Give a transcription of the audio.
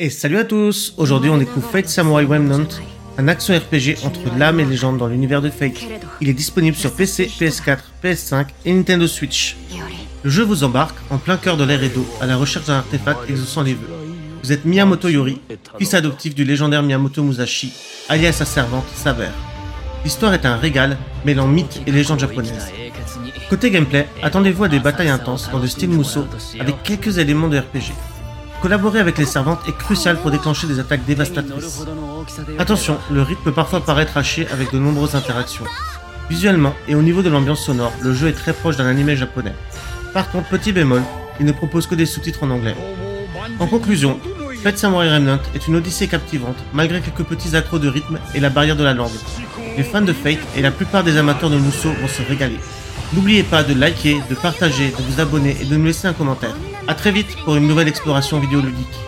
Et salut à tous Aujourd'hui on découvre Fate Samurai Remnant, un action RPG entre l'âme et légende dans l'univers de Fate. Il est disponible sur PC, PS4, PS5 et Nintendo Switch. Le jeu vous embarque en plein cœur de l'air et d'eau à la recherche d'un artefact exaucant les vœux. Vous êtes Miyamoto Yori, fils adoptif du légendaire Miyamoto Musashi, alias sa servante Saver. L'histoire est un régal, mêlant mythe et légende japonaise. Côté gameplay, attendez-vous à des batailles intenses dans le style Musou, avec quelques éléments de RPG. Collaborer avec les servantes est crucial pour déclencher des attaques dévastatrices. Attention, le rythme peut parfois paraître haché avec de nombreuses interactions. Visuellement et au niveau de l'ambiance sonore, le jeu est très proche d'un anime japonais. Par contre, petit bémol, il ne propose que des sous-titres en anglais. En conclusion, Fate Samurai Remnant est une odyssée captivante, malgré quelques petits accros de rythme et la barrière de la langue. Les fans de Fate et la plupart des amateurs de Musou vont se régaler. N'oubliez pas de liker, de partager, de vous abonner et de nous laisser un commentaire. A très vite pour une nouvelle exploration vidéoludique.